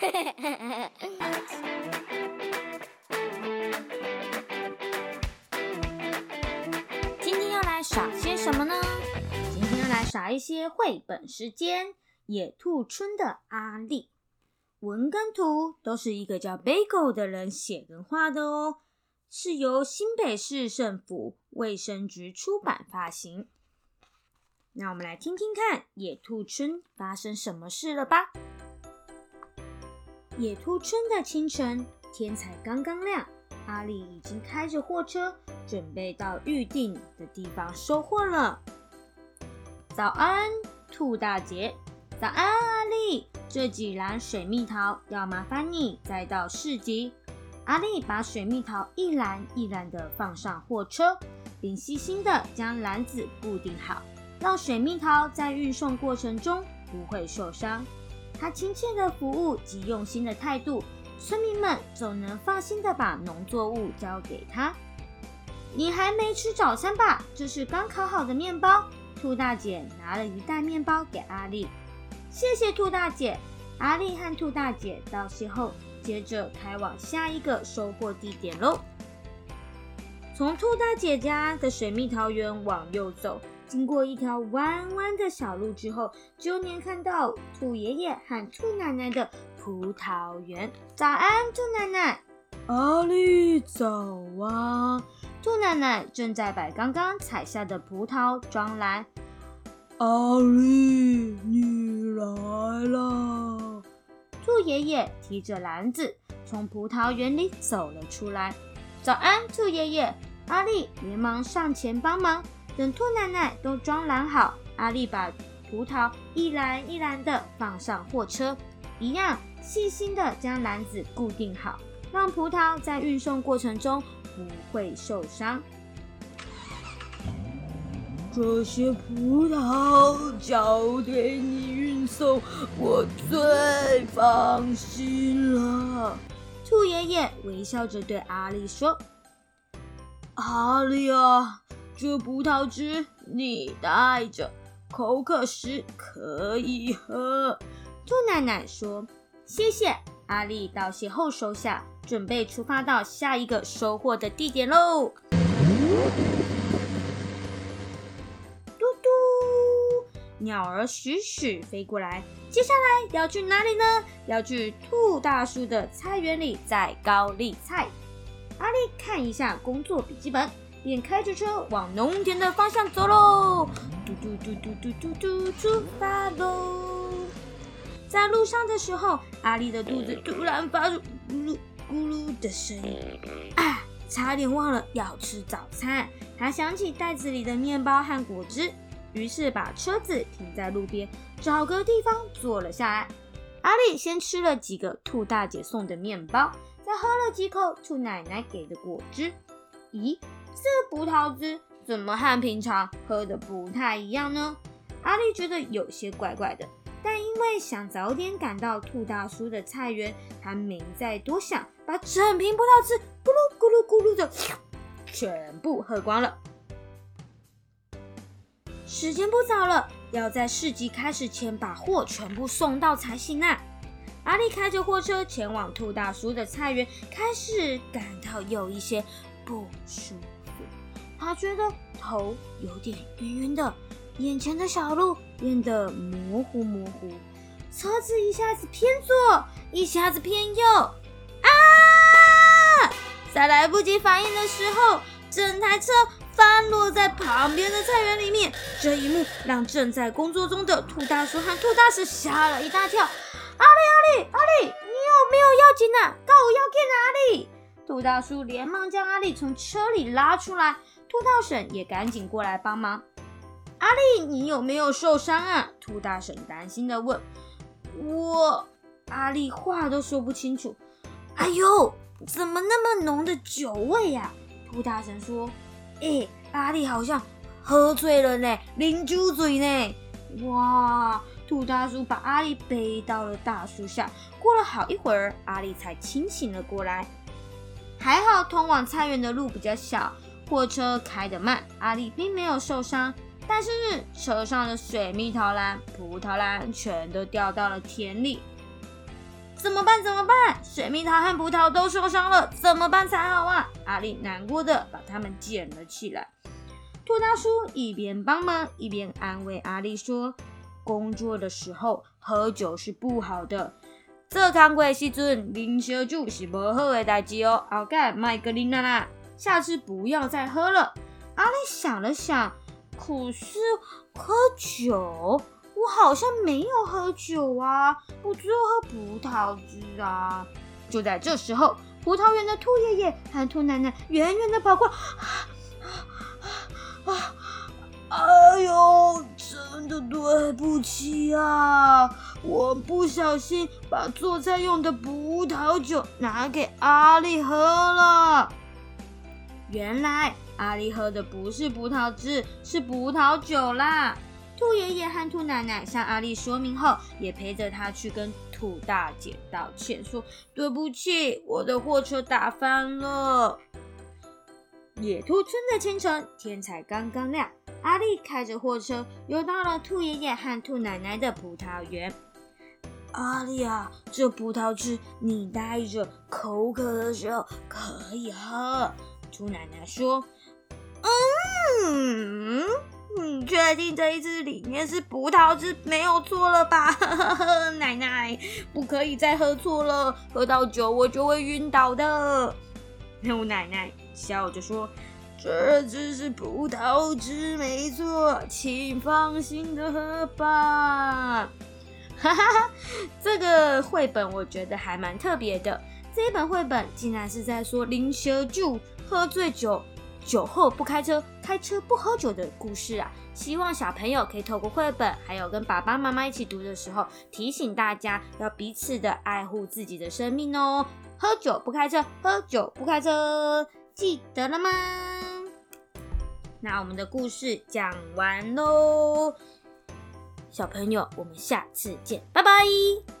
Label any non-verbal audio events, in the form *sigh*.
*laughs* 今天要来耍些什么呢？今天要来耍一些绘本时间，《野兔村的阿丽》。文跟图都是一个叫 Bagel 的人写跟画的哦，是由新北市政府卫生局出版发行。那我们来听听看野兔村发生什么事了吧。野兔村的清晨，天才刚刚亮，阿丽已经开着货车，准备到预定的地方收货了。早安，兔大姐！早安，阿丽！这几篮水蜜桃要麻烦你载到市集。阿丽把水蜜桃一篮一篮的放上货车，并细心的将篮子固定好，让水蜜桃在运送过程中不会受伤。他亲切的服务及用心的态度，村民们总能放心的把农作物交给他。你还没吃早餐吧？这是刚烤好的面包。兔大姐拿了一袋面包给阿丽，谢谢兔大姐。阿丽和兔大姐道谢后，接着开往下一个收获地点喽。从兔大姐家的水蜜桃园往右走。经过一条弯弯的小路之后，就能看到兔爷爷和兔奶奶的葡萄园。早安，兔奶奶！阿力，早啊！兔奶奶正在把刚刚采下的葡萄装篮。阿力，你来了！兔爷爷提着篮子从葡萄园里走了出来。早安，兔爷爷！阿力连忙上前帮忙。等兔奶奶都装篮好，阿丽把葡萄一篮一篮的放上货车，一样细心的将篮子固定好，让葡萄在运送过程中不会受伤。这些葡萄交给你运送，我最放心了。兔爷爷微笑着对阿丽说：“阿丽啊。”这葡萄汁你带着，口渴时可以喝。兔奶奶说：“谢谢。”阿丽道谢后收下，准备出发到下一个收货的地点喽。嘟嘟，鸟儿徐徐飞过来。接下来要去哪里呢？要去兔大叔的菜园里摘高丽菜。阿丽看一下工作笔记本。便开着车往农田的方向走喽，嘟嘟嘟嘟嘟嘟嘟，出发喽！在路上的时候，阿丽的肚子突然发出咕噜咕噜的声音，啊，差点忘了要吃早餐。他想起袋子里的面包和果汁，于是把车子停在路边，找个地方坐了下来。阿丽先吃了几个兔大姐送的面包，再喝了几口兔奶奶给的果汁。咦？这葡萄汁怎么和平常喝的不太一样呢？阿丽觉得有些怪怪的，但因为想早点赶到兔大叔的菜园，她没再多想，把整瓶葡萄汁咕噜咕噜咕噜的全部喝光了。时间不早了，要在市集开始前把货全部送到才行啊！阿丽开着货车前往兔大叔的菜园，开始感到有一些不舒服。他觉得头有点晕晕的，眼前的小路变得模糊模糊，车子一下子偏左，一下子偏右，啊！在来不及反应的时候，整台车翻落在旁边的菜园里面。这一幕让正在工作中的兔大叔和兔大婶吓了一大跳。阿丽，阿丽，阿丽，你有没有要紧啊？告我要去哪里？兔大叔连忙将阿丽从车里拉出来。兔大婶也赶紧过来帮忙。阿丽，你有没有受伤啊？兔大婶担心的问。我，阿丽话都说不清楚。哎呦，怎么那么浓的酒味呀？兔大婶说。哎，阿丽好像喝醉了呢，啉酒醉呢。哇！兔大叔把阿丽背到了大树下。过了好一会儿，阿丽才清醒了过来。还好，通往菜园的路比较小。货车开得慢，阿丽并没有受伤，但是车上的水蜜桃篮、葡萄篮全都掉到了田里。怎么办？怎么办？水蜜桃和葡萄都受伤了，怎么办才好啊？阿丽难过的把它们捡了起来。兔大叔一边帮忙一边安慰阿丽说：“工作的时候喝酒是不好的，做工过时阵啉烧酒是不好的代志哦。后盖卖个啉啦啦，下次不要再喝了。”阿丽想了想，可是喝酒。我好像没有喝酒啊，我只有喝葡萄汁啊。就在这时候，葡萄园的兔爷爷和兔奶奶远远的跑过，啊！哎呦，真的对不起啊，我不小心把做菜用的葡萄酒拿给阿丽喝了。原来阿丽喝的不是葡萄汁，是葡萄酒啦。兔爷爷和兔奶奶向阿丽说明后，也陪着他去跟兔大姐道歉，说：“对不起，我的货车打翻了。”野兔村的清晨，天才刚刚亮，阿丽开着货车又到了兔爷爷和兔奶奶的葡萄园。阿丽啊，这葡萄汁你带着，口渴的时候可以喝。兔奶奶说：“嗯。”你确定这一支里面是葡萄汁没有错了吧？*laughs* 奶奶，不可以再喝错了，喝到酒我就会晕倒的。牛奶奶笑着说：“这只是葡萄汁，没错，请放心的喝吧。”哈哈哈，这个绘本我觉得还蛮特别的。这一本绘本竟然是在说零喝酒、喝醉酒。酒后不开车，开车不喝酒的故事啊！希望小朋友可以透过绘本，还有跟爸爸妈妈一起读的时候，提醒大家要彼此的爱护自己的生命哦。喝酒不开车，喝酒不开车，记得了吗？那我们的故事讲完喽，小朋友，我们下次见，拜拜。